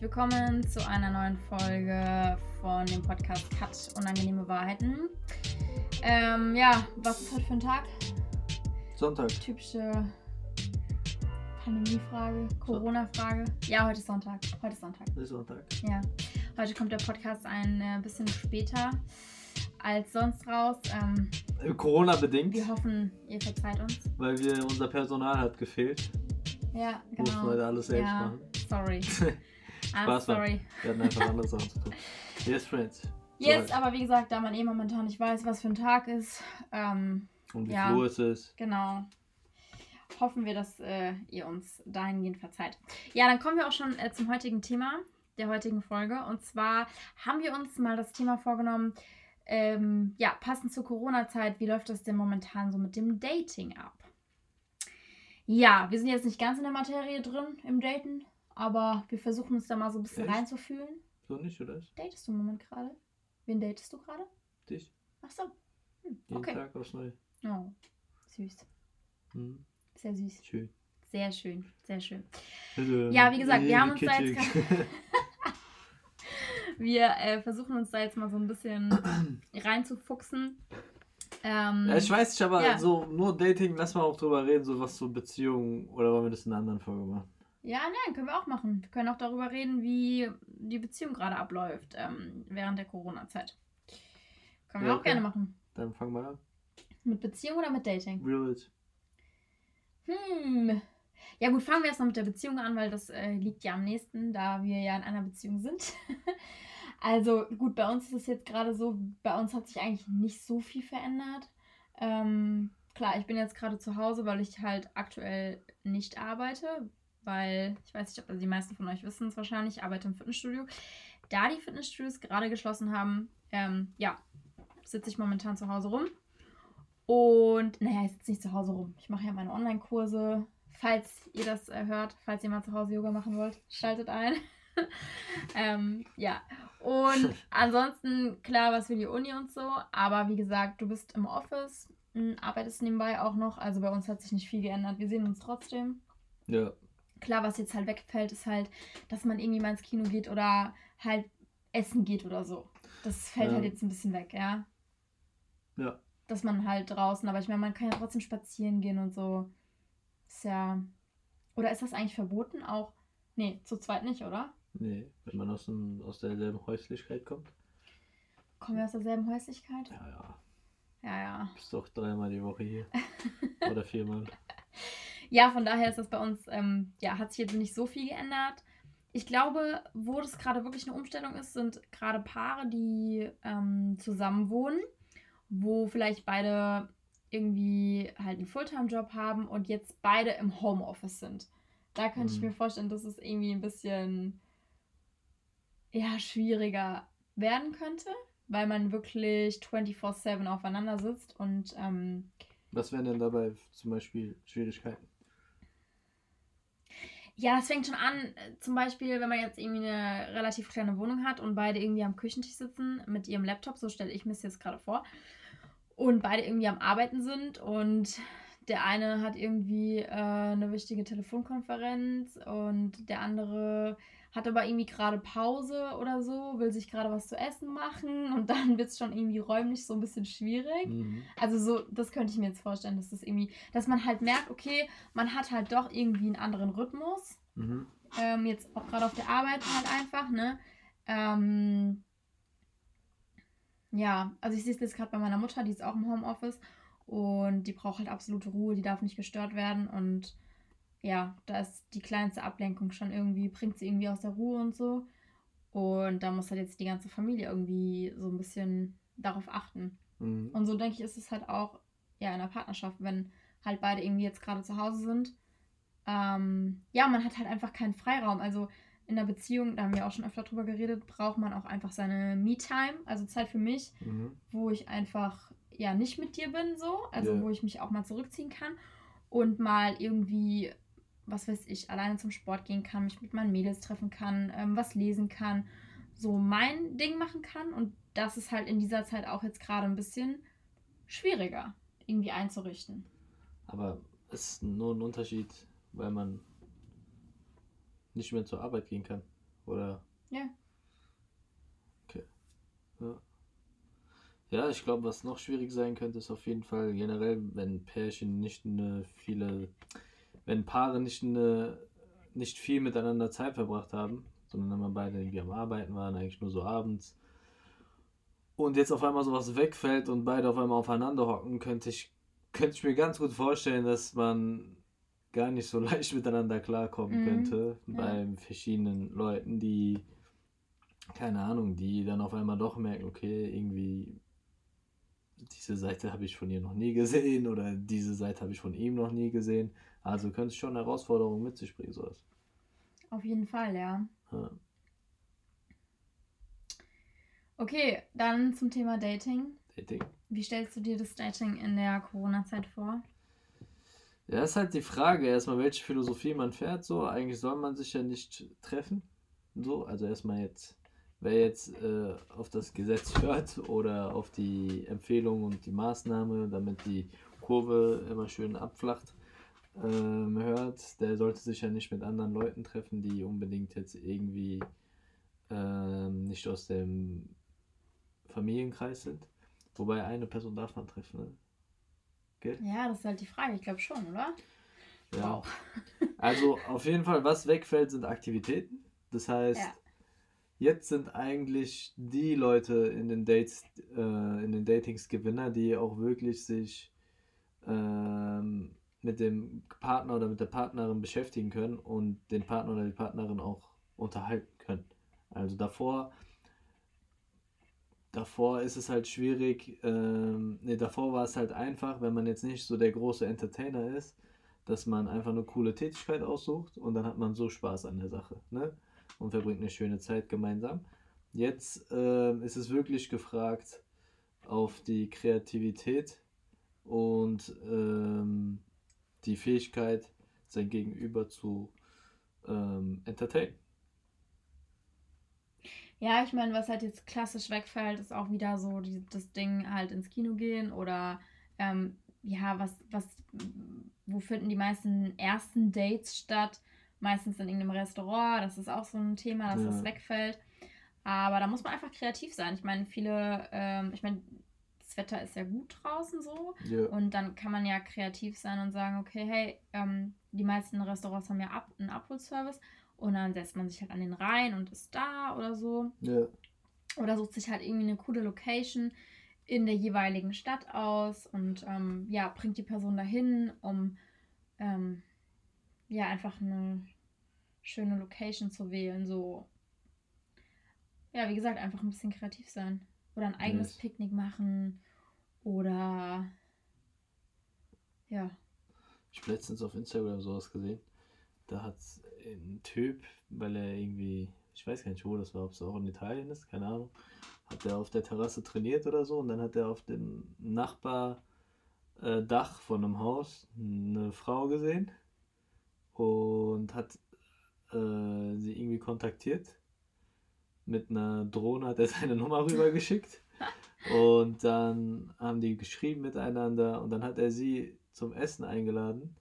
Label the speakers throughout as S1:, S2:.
S1: herzlich willkommen zu einer neuen Folge von dem Podcast Cut Unangenehme Wahrheiten. Ähm, ja, was ist heute für ein Tag?
S2: Sonntag.
S1: Typische Pandemiefrage, Corona-Frage. Ja, heute ist Sonntag. Heute ist Sonntag.
S2: Ist Sonntag.
S1: Ja. Heute kommt der Podcast ein äh, bisschen später als sonst raus. Ähm,
S2: Äh, Corona-bedingt,
S1: wir hoffen, ihr verzeiht uns.
S2: weil wir, unser Personal hat gefehlt.
S1: Ja, genau.
S2: heute alles selbst
S1: Ja,
S2: machen.
S1: sorry.
S2: Spaß war.
S1: sorry.
S2: Wir hatten einfach andere Sachen zu tun. Yes, Friends.
S1: Jetzt,
S2: halt.
S1: aber wie gesagt, da man eh momentan nicht weiß, was für ein Tag ist, ähm,
S2: Und wie
S1: ja.
S2: Uhr ist es?
S1: genau, hoffen wir, dass äh, ihr uns dahingehend verzeiht. Ja, dann kommen wir auch schon äh, zum heutigen Thema der heutigen Folge. Und zwar haben wir uns mal das Thema vorgenommen, ähm, ja, passend zur Corona-Zeit, wie läuft das denn momentan so mit dem Dating ab? Ja, wir sind jetzt nicht ganz in der Materie drin im Daten, aber wir versuchen uns da mal so ein bisschen
S2: Echt?
S1: reinzufühlen.
S2: So nicht, oder?
S1: Datest du im Moment gerade? Wen datest du gerade?
S2: Dich?
S1: Ach so. Hm,
S2: Jeden
S1: okay.
S2: Tag aufs Neue.
S1: Oh, süß.
S2: Hm.
S1: Sehr süß.
S2: Schön.
S1: Sehr schön. Sehr schön.
S2: Ähm,
S1: Ja, wie gesagt, wir haben uns da jetzt. Wir äh, versuchen uns da jetzt mal so ein bisschen reinzufuchsen. Ähm,
S2: ja, ich weiß nicht, aber
S1: Ja.
S2: so nur Dating, lass mal auch drüber reden, so was so Beziehungen, oder wollen wir das in einer anderen Folge machen?
S1: Ja, nein, können wir auch machen. Wir können auch darüber reden, wie die Beziehung gerade abläuft ähm, während der Corona-Zeit. Können wir
S2: Ja,
S1: auch
S2: okay.
S1: gerne machen.
S2: Dann fangen wir an.
S1: Mit Beziehung oder mit Dating?
S2: Real it.
S1: Hm. Ja gut, fangen wir erstmal mit der Beziehung an, weil das äh, liegt ja am nächsten, da wir ja in einer Beziehung sind. also gut, bei uns ist es jetzt gerade so, bei uns hat sich eigentlich nicht so viel verändert. Ähm, klar, ich bin jetzt gerade zu Hause, weil ich halt aktuell nicht arbeite, weil ich weiß nicht, ob also die meisten von euch wissen es wahrscheinlich, ich arbeite im Fitnessstudio. Da die Fitnessstudios gerade geschlossen haben, ähm, ja, sitze ich momentan zu Hause rum. Und naja, ich sitze nicht zu Hause rum. Ich mache ja meine Online-Kurse. Falls ihr das äh, hört, falls ihr mal zu Hause Yoga machen wollt, schaltet ein. ähm, ja. Und ansonsten, klar, was für die Uni und so. Aber wie gesagt, du bist im Office, m, arbeitest nebenbei auch noch. Also bei uns hat sich nicht viel geändert. Wir sehen uns trotzdem.
S2: Ja.
S1: Klar, was jetzt halt wegfällt, ist halt, dass man irgendwie mal ins Kino geht oder halt essen geht oder so. Das fällt
S2: Ja.
S1: halt jetzt ein bisschen weg, ja
S2: Ja.
S1: dass man halt draußen, aber ich meine, man kann ja trotzdem spazieren gehen und so. Ist ja. Oder ist das eigentlich verboten auch? Nee, zu zweit nicht, oder?
S2: Nee, wenn man aus, dem, aus derselben Häuslichkeit kommt.
S1: Kommen wir aus derselben Häuslichkeit?
S2: Ja, ja.
S1: Ja, ja.
S2: Bist doch dreimal die Woche hier. Oder viermal.
S1: Ja, von daher ist das bei uns, ähm, ja, hat sich jetzt nicht so viel geändert. Ich glaube, wo das gerade wirklich eine Umstellung ist, sind gerade Paare, die ähm, zusammen wohnen, wo vielleicht beide irgendwie halt einen Fulltime-Job haben und jetzt beide im Homeoffice sind. Da könnte ich
S2: Mhm.
S1: mir vorstellen, dass es irgendwie ein bisschen ja, schwieriger werden könnte, weil man wirklich 24-7 aufeinander sitzt und ähm,
S2: Was wären denn dabei zum Beispiel Schwierigkeiten?
S1: Ja, das fängt schon an, äh, zum Beispiel, wenn man jetzt irgendwie eine relativ kleine Wohnung hat und beide irgendwie am Küchentisch sitzen mit ihrem Laptop, so stelle ich mir das jetzt gerade vor, und beide irgendwie am Arbeiten sind und der eine hat irgendwie äh, eine wichtige Telefonkonferenz und der andere hat aber irgendwie gerade Pause oder so, will sich gerade was zu essen machen und dann wird es schon irgendwie räumlich so ein bisschen schwierig.
S2: Mhm.
S1: Also so, das könnte ich mir jetzt vorstellen, dass das irgendwie, dass man halt merkt, okay, man hat halt doch irgendwie einen anderen Rhythmus.
S2: Mhm.
S1: Ähm, jetzt auch gerade auf der Arbeit halt einfach, ne? Ähm, ja, also ich sehe es jetzt gerade bei meiner Mutter, die ist auch im Homeoffice und die braucht halt absolute Ruhe, die darf nicht gestört werden und ja, da ist die kleinste Ablenkung schon irgendwie, bringt sie irgendwie aus der Ruhe und so. Und da muss halt jetzt die ganze Familie irgendwie so ein bisschen darauf achten.
S2: Mhm.
S1: Und so denke ich, ist es halt auch ja in der Partnerschaft, wenn halt beide irgendwie jetzt gerade zu Hause sind. Ähm, ja, man hat halt einfach keinen Freiraum. Also in der Beziehung, da haben wir auch schon öfter drüber geredet, braucht man auch einfach seine Me-Time, also Zeit für mich,
S2: Mhm.
S1: wo ich einfach ja nicht mit dir bin, so, also
S2: Ja.
S1: wo ich mich auch mal zurückziehen kann und mal irgendwie, was weiß ich, alleine zum Sport gehen kann, mich mit meinen Mädels treffen kann, ähm, was lesen kann, so mein Ding machen kann und das ist halt in dieser Zeit auch jetzt gerade ein bisschen schwieriger irgendwie einzurichten.
S2: Aber es ist nur ein Unterschied, weil man nicht mehr zur Arbeit gehen kann. Oder?
S1: Ja.
S2: Okay. Ja. Ja, ich glaube, was noch schwierig sein könnte, ist auf jeden Fall generell, wenn Pärchen nicht eine viele, wenn Paare nicht eine, nicht viel miteinander Zeit verbracht haben, sondern immer beide irgendwie am Arbeiten waren, eigentlich nur so abends. Und jetzt auf einmal sowas wegfällt und beide auf einmal aufeinander hocken, könnte ich, könnte ich mir ganz gut vorstellen, dass man gar nicht so leicht miteinander klarkommen
S1: Mhm.
S2: könnte
S1: Ja.
S2: bei verschiedenen Leuten, die, keine Ahnung, die dann auf einmal doch merken, okay, irgendwie diese Seite habe ich von ihr noch nie gesehen oder diese Seite habe ich von ihm noch nie gesehen. Also könnte es schon Herausforderungen mit sich bringen, sowas.
S1: Auf jeden Fall, ja.
S2: Ja.
S1: Okay, dann zum Thema Dating.
S2: Dating.
S1: Wie stellst du dir das Dating in der Corona-Zeit vor?
S2: Ja, ist halt die Frage, erstmal, welche Philosophie man fährt. So, eigentlich soll man sich ja nicht treffen. So, also erstmal jetzt, wer jetzt äh, auf das Gesetz hört oder auf die Empfehlung und die Maßnahme, damit die Kurve immer schön abflacht, ähm, hört, der sollte sich ja nicht mit anderen Leuten treffen, die unbedingt jetzt irgendwie ähm, nicht aus dem Familienkreis sind. Wobei eine Person darf man treffen, ne? Gell?
S1: Ja, das ist halt die Frage. Ich glaube schon, oder?
S2: Ja.
S1: Wow.
S2: Also auf jeden Fall, was wegfällt, sind Aktivitäten. Das heißt,
S1: Ja.
S2: jetzt sind eigentlich die Leute in den Dates, äh, in den Datings Gewinner, die auch wirklich sich mit dem Partner oder mit der Partnerin beschäftigen können und den Partner oder die Partnerin auch unterhalten können. Also davor, davor ist es halt schwierig, ähm, nee, davor war es halt einfach, wenn man jetzt nicht so der große Entertainer ist, dass man einfach eine coole Tätigkeit aussucht und dann hat man so Spaß an der Sache, ne? Und verbringt eine schöne Zeit gemeinsam. Jetzt ähm, ist es wirklich gefragt auf die Kreativität und ähm, die Fähigkeit, sein Gegenüber zu ähm, entertainen.
S1: Ja, ich meine, was halt jetzt klassisch wegfällt, ist auch wieder so die, das Ding halt ins Kino gehen oder ähm, ja, was, was, wo finden die meisten ersten Dates statt? Meistens in irgendeinem Restaurant, das ist auch so ein Thema, dass
S2: Ja.
S1: das wegfällt. Aber da muss man einfach kreativ sein. Ich meine, viele, ähm, ich meine, Wetter ist ja gut draußen so.
S2: Ja.
S1: Und dann kann man ja kreativ sein und sagen, okay, hey, ähm, die meisten Restaurants haben ja ab, einen Abholservice und dann setzt man sich halt an den Rhein und ist da oder so.
S2: Ja.
S1: Oder sucht sich halt irgendwie eine coole Location in der jeweiligen Stadt aus und ähm, ja, bringt die Person dahin, um ähm, ja einfach eine schöne Location zu wählen. So, ja, wie gesagt, einfach ein bisschen kreativ sein. Oder ein eigenes
S2: Yes.
S1: Picknick machen. Oder ja.
S2: Ich habe letztens auf Instagram sowas gesehen. Da hat ein Typ, weil er irgendwie, ich weiß gar nicht wo das war, ob es auch in Italien ist, keine Ahnung, hat er auf der Terrasse trainiert oder so und dann hat er auf dem Nachbardach äh, von einem Haus eine Frau gesehen und hat äh, sie irgendwie kontaktiert. Mit einer Drohne hat er seine Nummer rübergeschickt. Und dann haben die geschrieben miteinander und dann hat er sie zum Essen eingeladen,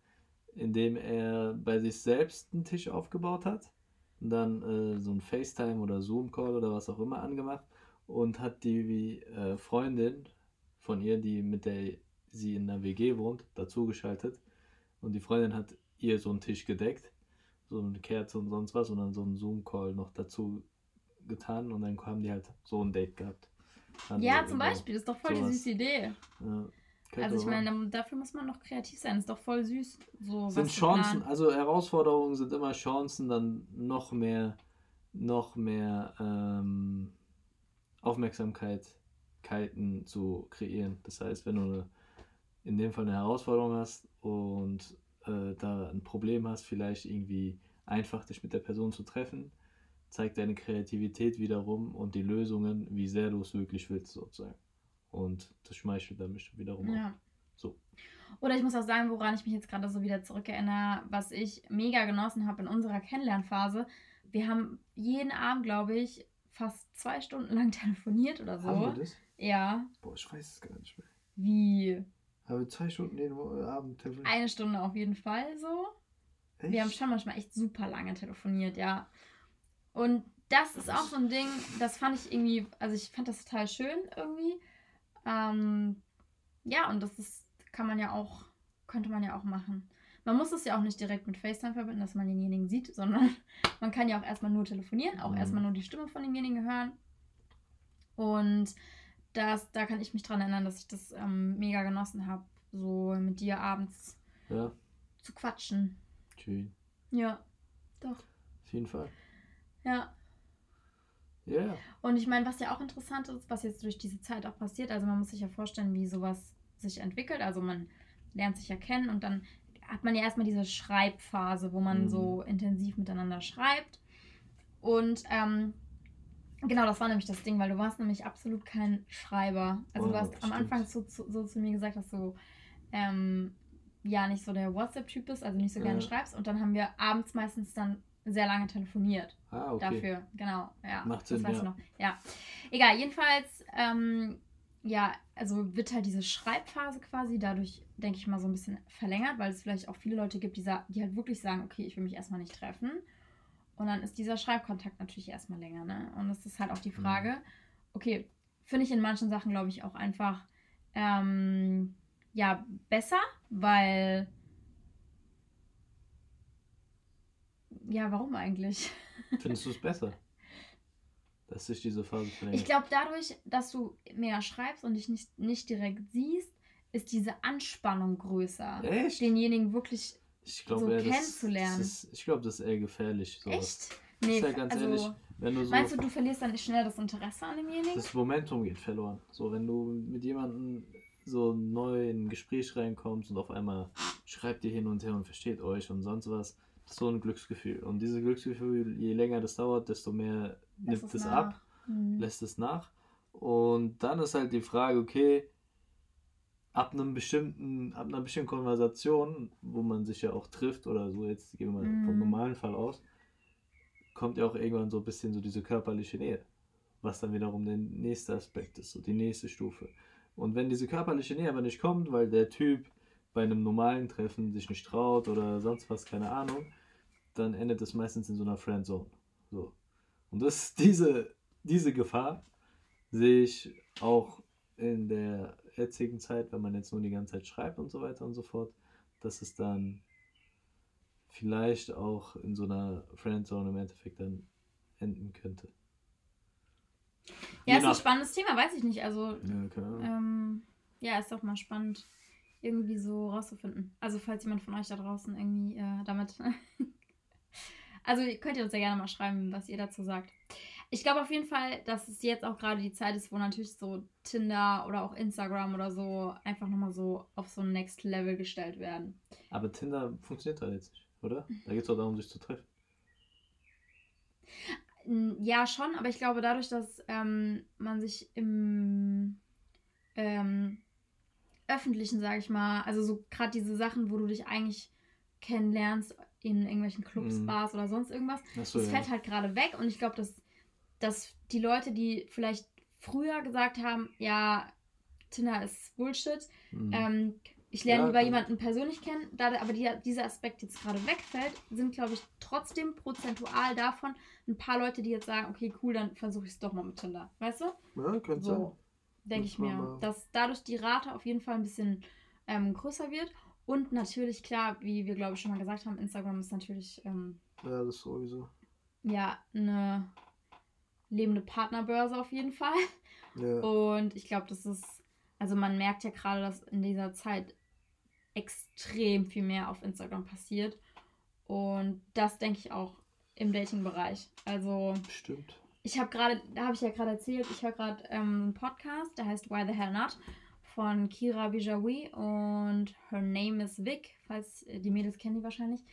S2: indem er bei sich selbst einen Tisch aufgebaut hat und dann äh, so ein FaceTime oder Zoom-Call oder was auch immer angemacht und hat die äh, Freundin von ihr, die mit der sie in der WG wohnt, dazugeschaltet und die Freundin hat ihr so einen Tisch gedeckt, so eine Kerze und sonst was und dann so einen Zoom-Call noch dazu getan und dann haben die halt so ein Date gehabt.
S1: Ja, zum Beispiel, ist doch voll
S2: sowas.
S1: die süße Idee.
S2: Ja,
S1: Also ich meine, dafür muss man noch kreativ sein. Ist doch voll süß. So
S2: sind Chancen, also Herausforderungen sind immer Chancen, dann noch mehr, noch mehr ähm, Aufmerksamkeiten zu kreieren. Das heißt, wenn du eine, in dem Fall eine Herausforderung hast und äh, da ein Problem hast, vielleicht irgendwie einfach dich mit der Person zu treffen, zeigt deine Kreativität wiederum und die Lösungen, wie sehr du es wirklich willst, sozusagen. Und das schmeichelt dann bestimmt wiederum.
S1: Ja.
S2: So.
S1: Oder ich muss auch sagen, woran ich mich jetzt gerade so wieder zurückerinnere, was ich mega genossen habe in unserer Kennenlernphase. Wir haben jeden Abend, glaube ich, fast zwei Stunden lang telefoniert oder so.
S2: Haben wir das?
S1: Ja.
S2: Boah, ich weiß es gar nicht mehr.
S1: Wie?
S2: Haben wir zwei Stunden jeden Abend telefoniert?
S1: Eine Stunde auf jeden Fall so.
S2: Echt?
S1: Wir haben schon manchmal echt super lange telefoniert, ja. Und das ist auch so ein Ding, das fand ich irgendwie, also ich fand das total schön irgendwie. Ähm, ja, und das ist, kann man ja auch, könnte man ja auch machen. Man muss es ja auch nicht direkt mit FaceTime verbinden, dass man denjenigen sieht, sondern man kann ja auch erstmal nur telefonieren, auch
S2: Mhm.
S1: erstmal nur die Stimme von demjenigen hören. Und das, da kann ich mich dran erinnern, dass ich das ähm, mega genossen habe, so mit dir abends
S2: Ja,
S1: zu quatschen.
S2: schön.
S1: Ja, doch.
S2: Auf jeden Fall.
S1: Ja.
S2: Ja, ja.
S1: Und ich meine, was ja auch interessant ist, was jetzt durch diese Zeit auch passiert, also man muss sich ja vorstellen, wie sowas sich entwickelt. Also man lernt sich ja kennen und dann hat man ja erstmal diese Schreibphase, wo man
S2: Mhm.
S1: so intensiv miteinander schreibt. Und ähm, genau, das war nämlich das Ding, weil du warst nämlich absolut kein Schreiber. Also
S2: Oh,
S1: du hast am
S2: stimmt.
S1: Anfang so, zu- so zu mir gesagt, dass du ähm, ja nicht so der WhatsApp-Typ bist, also nicht so gerne
S2: Ja.
S1: schreibst. Und dann haben wir abends meistens dann sehr lange telefoniert
S2: Ah, okay.
S1: dafür. Genau, ja.
S2: Macht
S1: das
S2: Sinn, ja.
S1: Ja. Egal, jedenfalls, ähm, ja, also wird halt diese Schreibphase quasi dadurch, denke ich mal, so ein bisschen verlängert, weil es vielleicht auch viele Leute gibt, die, die halt wirklich sagen, okay, ich will mich erstmal nicht treffen. Und dann ist dieser Schreibkontakt natürlich erstmal länger, ne? Und es ist halt auch die
S2: Mhm.
S1: Frage, okay, finde ich in manchen Sachen, glaube ich, auch einfach, ähm, ja, besser, weil, ja, warum eigentlich?
S2: Findest du es besser? Dass sich diese Phase verlängert?
S1: Ich glaube, dadurch, dass du mehr schreibst und dich nicht, nicht direkt siehst, ist diese Anspannung größer.
S2: Echt?
S1: Denjenigen wirklich
S2: Ich glaube,
S1: so
S2: eher, das,
S1: kennenzulernen.
S2: Das ist, ich glaube, das ist eher gefährlich. Sowas.
S1: echt. Nee,
S2: ja ganz
S1: also,
S2: ehrlich, wenn du so.
S1: meinst du, du verlierst dann schnell das Interesse an demjenigen?
S2: das Momentum geht verloren. So, wenn du mit jemandem so neu in ein Gespräch reinkommst und auf einmal schreibt ihr hin und her und versteht euch und sonst was, das so ein Glücksgefühl. Und dieses Glücksgefühl, je länger das dauert, desto mehr
S1: Lässt
S2: nimmt
S1: es nach.
S2: ab,
S1: Mhm.
S2: lässt es nach. Und dann ist halt die Frage, okay, ab einem bestimmten, ab einer bestimmten Konversation, wo man sich ja auch trifft oder so, jetzt gehen wir mal vom
S1: Mhm.
S2: normalen Fall aus, kommt ja auch irgendwann so ein bisschen so diese körperliche Nähe, was dann wiederum der nächste Aspekt ist, so die nächste Stufe. Und wenn diese körperliche Nähe aber nicht kommt, weil der Typ bei einem normalen Treffen sich nicht traut oder sonst was, keine Ahnung, dann endet es meistens in so einer Friendzone. So. Und das, diese, diese Gefahr sehe ich auch in der jetzigen Zeit, wenn man jetzt nur die ganze Zeit schreibt und so weiter und so fort, dass es dann vielleicht auch in so einer Friendzone im Endeffekt dann enden könnte.
S1: Ja,
S2: Je
S1: ist ein
S2: nach-
S1: spannendes Thema, weiß ich nicht. Also,
S2: Ja,
S1: ähm, ja, ist doch mal spannend, irgendwie so rauszufinden. Also, falls jemand von euch da draußen irgendwie äh, damit. Also, könnt ihr uns ja gerne mal schreiben, was ihr dazu sagt. Ich glaube auf jeden Fall, dass es jetzt auch gerade die Zeit ist, wo natürlich so Tinder oder auch Instagram oder so einfach nochmal so auf so ein Next Level gestellt werden.
S2: Aber Tinder funktioniert da jetzt nicht, oder? Da geht es doch darum, sich zu treffen.
S1: Ja, schon, aber ich glaube, dadurch, dass ähm, man sich im ähm, öffentlichen, sage ich mal, also so gerade diese Sachen, wo du dich eigentlich kennenlernst in irgendwelchen Clubs,
S2: Mhm.
S1: Bars oder sonst irgendwas,
S2: Achso,
S1: das
S2: ja.
S1: fällt halt gerade weg und ich glaube, dass, dass die Leute, die vielleicht früher gesagt haben, ja, Tinder ist Bullshit,
S2: Mhm.
S1: ähm, ich lerne
S2: Ja,
S1: lieber jemanden persönlich kennen, da aber die, dieser Aspekt jetzt gerade wegfällt, sind, glaube ich, trotzdem prozentual davon ein paar Leute, die jetzt sagen, okay, cool, dann versuche ich es doch mal mit Tinder. Weißt du?
S2: ja, könnte sein.
S1: So, denke
S2: Muss
S1: ich mir. Dass dadurch die Rate auf jeden Fall ein bisschen ähm, größer wird. Und natürlich, klar, wie wir, glaube ich, schon mal gesagt haben, Instagram ist natürlich ähm,
S2: Ja, das sowieso.
S1: ja eine lebende Partnerbörse auf jeden Fall.
S2: Ja.
S1: Und ich glaube, das ist, also man merkt ja gerade, dass in dieser Zeit extrem viel mehr auf Instagram passiert. Und das denke ich auch im Dating-Bereich. Also
S2: Stimmt.
S1: ich habe gerade, da habe ich ja gerade erzählt, ich höre gerade ähm, einen Podcast, der heißt Why the Hell Not von Kira Bijawi und Her Name is Vic, falls äh, die Mädels kennen die wahrscheinlich.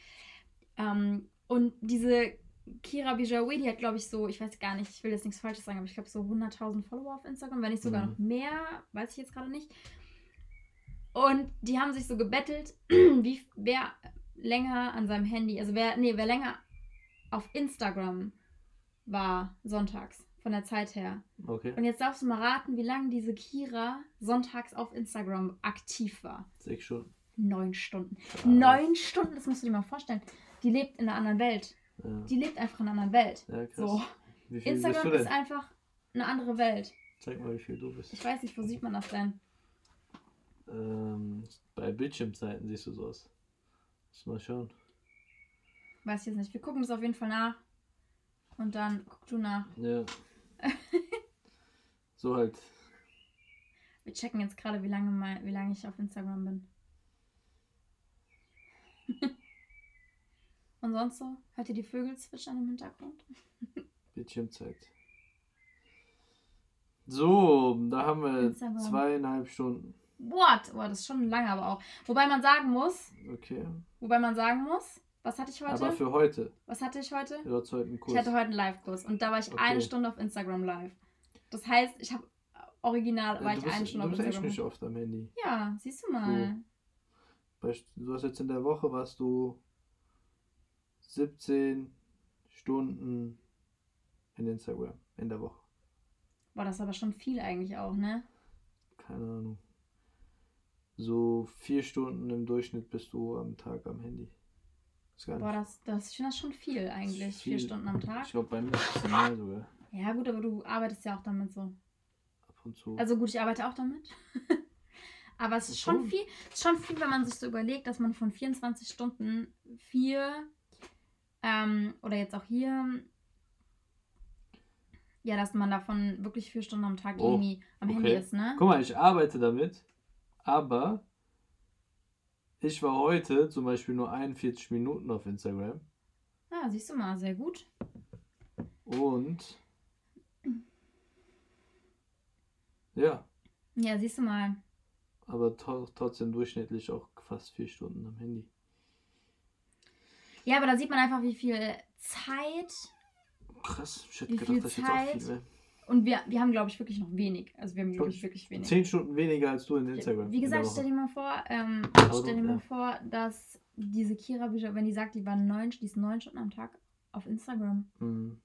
S1: Ähm, und diese Kira Bijawi, die hat, glaube ich, so, ich weiß gar nicht, ich will jetzt nichts Falsches sagen, aber ich glaube so 100.000 Follower auf Instagram, wenn nicht sogar
S2: Mhm.
S1: noch mehr, weiß ich jetzt gerade nicht. Und die haben sich so gebettelt, wie wer länger an seinem Handy, also wer, nee, wer länger auf Instagram war sonntags von der Zeit her.
S2: Okay.
S1: Und jetzt darfst du mal raten, wie lange diese Kira sonntags auf Instagram aktiv war.
S2: Sechs Stunden.
S1: Neun Stunden.
S2: Krass.
S1: Neun Stunden, das musst du dir mal vorstellen. Die lebt in einer anderen Welt.
S2: Ja.
S1: Die lebt einfach in einer anderen Welt.
S2: ja.
S1: So. Instagram ist einfach eine andere Welt.
S2: Zeig mal, wie viel du bist.
S1: Ich weiß nicht, wo sieht man das denn?
S2: Ähm, bei Bildschirmzeiten siehst du sowas. Muss mal schauen.
S1: Weiß ich jetzt nicht. Wir gucken das auf jeden Fall nach. Und dann guck du nach.
S2: Ja. so halt.
S1: Wir checken jetzt gerade, wie lange, mein, wie lange ich auf Instagram bin. Und sonst so? Hört ihr die Vögel zwitschern im Hintergrund?
S2: Bildschirmzeit. So, da haben wir
S1: Instagram.
S2: zweieinhalb Stunden.
S1: What? Boah, das ist schon lange aber auch. Wobei man sagen muss,
S2: Okay.
S1: wobei man sagen muss, was hatte ich heute?
S2: Aber für heute.
S1: was hatte ich heute?
S2: Du hast heute einen Kurs.
S1: Ich hatte heute einen Live-Kurs und da war ich
S2: Okay.
S1: eine Stunde auf Instagram live. Das heißt, ich habe original war
S2: du
S1: ich
S2: bist,
S1: eine Stunde
S2: du
S1: auf
S2: bist echt
S1: Instagram.
S2: nicht oft am Handy.
S1: Ja, siehst du mal.
S2: Du hast jetzt in der Woche warst du 17 Stunden in Instagram in der Woche.
S1: Boah, das aber schon viel eigentlich auch, ne?
S2: Keine Ahnung. So vier Stunden im Durchschnitt bist du am Tag am Handy.
S1: Boah, das, das, ich finde das schon viel eigentlich.
S2: Viel.
S1: Vier Stunden am Tag.
S2: Ich glaube bei mir ist es mehr sogar.
S1: Ja, gut, aber du arbeitest ja auch damit so.
S2: Ab und zu.
S1: Also gut, ich arbeite auch damit. aber es ist schon
S2: Schon.
S1: viel, ist schon viel, wenn man sich so überlegt, dass man von 24 Stunden vier ähm, oder jetzt auch hier, ja, dass man davon wirklich vier Stunden am Tag
S2: Oh,
S1: irgendwie am Handy
S2: okay.
S1: ist, ne?
S2: Guck mal, ich arbeite damit, aber ich war heute zum Beispiel nur 41 Minuten auf Instagram
S1: Ja, siehst du mal, sehr gut.
S2: und ja,
S1: Ja, siehst du mal.
S2: aber trotzdem durchschnittlich auch fast vier Stunden am Handy.
S1: Ja, aber da sieht man einfach, wie viel Zeit
S2: Krass, ich hätte gedacht, dass ich jetzt auch viel mehr.
S1: Und wir, wir haben, glaube ich, wirklich noch wenig. Also wir haben
S2: Glaub
S1: wirklich,
S2: ich,
S1: wirklich wenig.
S2: Zehn Stunden weniger als du in Instagram.
S1: Wie gesagt, stell dir mal vor, ähm,
S2: Aber
S1: stell dir mal vor, dass diese Kira-Bücher, wenn die sagt, die waren neun, die ist neun Stunden am Tag auf Instagram.
S2: Mhm.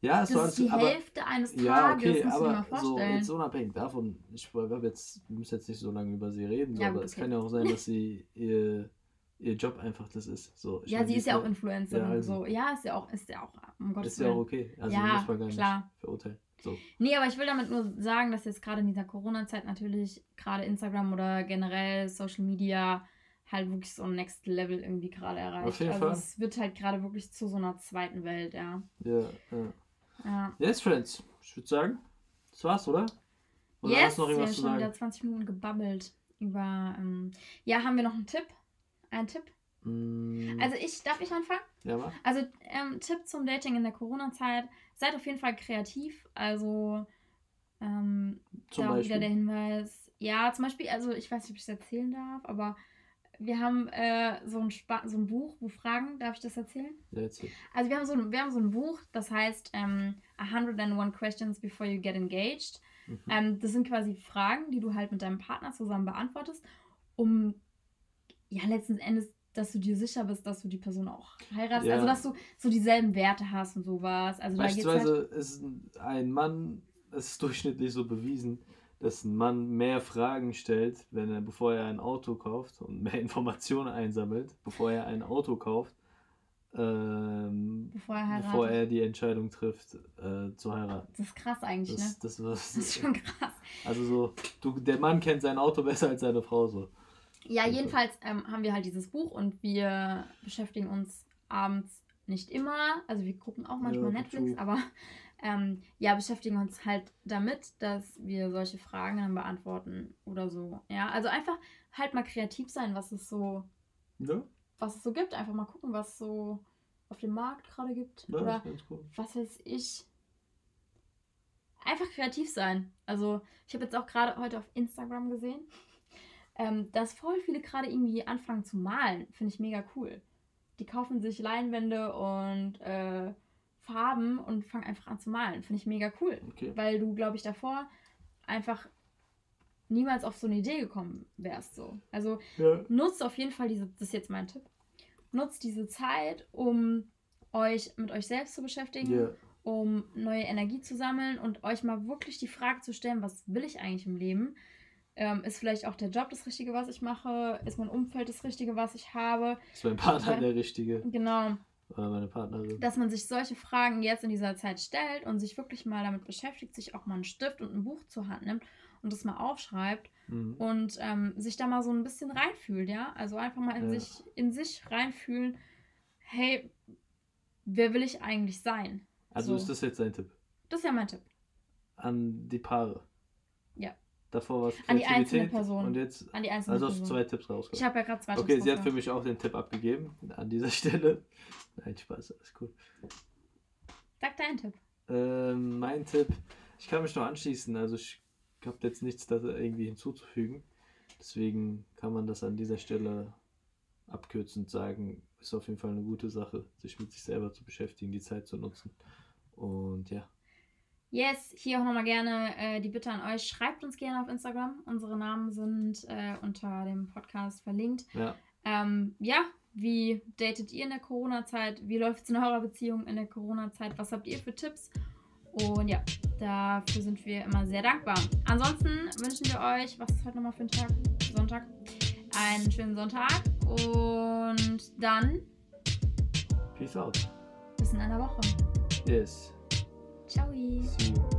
S2: Ja,
S1: Das
S2: es war
S1: ist die
S2: aber,
S1: Hälfte eines Tages,
S2: Ja, okay,
S1: musst du dir mal
S2: aber so
S1: vorstellen.
S2: jetzt unabhängig davon, ich habe jetzt, wir müssen jetzt nicht so lange über sie reden, so,
S1: Ja,
S2: aber
S1: gut,
S2: es
S1: okay.
S2: kann ja auch sein, dass sie ihr, ihr Job einfach das ist. So,
S1: ja, sie ist ja auch
S2: ja-
S1: Influencerin
S2: ja,
S1: und
S2: also.
S1: so. Ja, ist ja auch, ist ja auch, um Gottes
S2: Ist ja auch okay. Also
S1: Ja,
S2: muss man gar
S1: klar.
S2: nicht verurteilen. So.
S1: Nee, aber ich will damit nur sagen, dass jetzt gerade in dieser Corona-Zeit natürlich gerade Instagram oder generell Social Media halt wirklich so ein Next Level irgendwie gerade erreicht.
S2: Auf jeden
S1: also
S2: Fall.
S1: es wird halt gerade wirklich zu so einer zweiten Welt, ja.
S2: Ja, ja.
S1: ja.
S2: Yes, Friends. Ich würde sagen, das war's, oder? Oder
S1: yes,
S2: hast du noch
S1: wir haben
S2: irgendwas zu
S1: schon wieder
S2: sagen?
S1: 20 Minuten gebabbelt über. Ähm, ja, haben wir noch einen Tipp? Einen Tipp?
S2: Mm,
S1: Also ich, darf ich anfangen?
S2: ja, mach.
S1: Also ähm, Tipp zum Dating in der Corona-Zeit. Seid auf jeden Fall kreativ. Also ähm,
S2: Zum
S1: da auch wieder der Hinweis. Ja, zum Beispiel, also ich weiß nicht, ob ich es erzählen darf, aber wir haben äh, so, ein Spa so ein Buch, wo Fragen, darf ich das erzählen?
S2: Ja, erzähl.
S1: Also wir haben so ein, wir haben so ein Buch, das heißt ähm, 101 Questions Before You Get Engaged.
S2: Mhm.
S1: Ähm, das sind quasi Fragen, die du halt mit deinem Partner zusammen beantwortest, um ja letzten Endes, dass du dir sicher bist, dass du die Person auch heiratest.
S2: Ja.
S1: Also dass du so dieselben Werte hast und sowas. Also da geht's halt,
S2: Beispielsweise ist ein Mann, es ist durchschnittlich so bewiesen, dass ein Mann mehr Fragen stellt, wenn er, bevor er ein Auto kauft und mehr Informationen einsammelt, bevor er ein Auto kauft, ähm,
S1: bevor er
S2: bevor er die Entscheidung trifft, äh, zu heiraten.
S1: das ist krass eigentlich, ne?
S2: Das, das,
S1: Das ist schon krass.
S2: also so, du, der Mann kennt sein Auto besser als seine Frau so.
S1: Ja, jedenfalls ähm, haben wir halt dieses Buch und wir beschäftigen uns abends nicht immer. Also wir gucken auch manchmal
S2: Ja,
S1: Netflix, aber ähm, ja, beschäftigen uns halt damit, dass wir solche Fragen dann beantworten oder so. Ja, also einfach halt mal kreativ sein, was es so,
S2: Ja,
S1: was es so gibt. Einfach mal gucken, was es so auf dem Markt gerade gibt.
S2: ja
S1: oder
S2: cool.
S1: was weiß ich. Einfach kreativ sein. Also, ich habe jetzt auch gerade heute auf Instagram gesehen, ähm, dass voll viele gerade irgendwie anfangen zu malen. Finde ich mega cool. Die kaufen sich Leinwände und äh, Farben und fangen einfach an zu malen. Finde ich mega cool.
S2: Okay.
S1: Weil du, glaube ich, davor einfach niemals auf so eine Idee gekommen wärst. So. Also,
S2: Ja.
S1: nutzt auf jeden Fall diese, das ist jetzt mein Tipp, nutzt diese Zeit, um euch mit euch selbst zu beschäftigen,
S2: Ja.
S1: um neue Energie zu sammeln und euch mal wirklich die Frage zu stellen, was will ich eigentlich im Leben? Ähm, ist vielleicht auch der Job das Richtige, was ich mache? Ist mein Umfeld das Richtige, was ich habe?
S2: Ist mein Partner
S1: Ja.
S2: der Richtige?
S1: Genau.
S2: Oder meine Partnerin.
S1: dass man sich solche Fragen jetzt in dieser Zeit stellt und sich wirklich mal damit beschäftigt, sich auch mal einen Stift und ein Buch zur Hand nimmt und das mal aufschreibt
S2: Mhm.
S1: und ähm, sich da mal so ein bisschen reinfühlt, ja. Also einfach mal in
S2: Ja.
S1: sich, in sich reinfühlen, hey, wer will ich eigentlich sein?
S2: Also
S1: so.
S2: ist das jetzt dein Tipp?
S1: Das ist ja mein Tipp.
S2: An die Paare. Davor war es
S1: An die einzelne Person.
S2: Und jetzt.
S1: An die einzelnen
S2: Also hast du zwei Tipps
S1: Ich
S2: rausgekommen.
S1: habe ja gerade zwei
S2: Okay,
S1: Tipps
S2: sie hat für mich auch den Tipp abgegeben. An dieser Stelle. Nein, Spaß, alles cool.
S1: Sag deinen Tipp.
S2: Ähm, mein Tipp, ich kann mich noch anschließen. Also ich habe jetzt nichts da irgendwie hinzuzufügen. Deswegen kann man das an dieser Stelle abkürzend sagen, ist auf jeden Fall eine gute Sache, sich mit sich selber zu beschäftigen, die Zeit zu nutzen. Und ja,
S1: Yes, hier auch nochmal gerne äh, die Bitte an euch. Schreibt uns gerne auf Instagram. Unsere Namen sind äh, unter dem Podcast verlinkt.
S2: ja,
S1: Ähm, ja, wie datet ihr in der Corona-Zeit? Wie läuft es in eurer Beziehung in der Corona-Zeit? Was habt ihr für Tipps? Und ja, dafür sind wir immer sehr dankbar. Ansonsten wünschen wir euch, was ist heute nochmal für ein Tag? Sonntag. Einen schönen Sonntag und dann
S2: peace out.
S1: bis in einer Woche.
S2: Yes, 交易。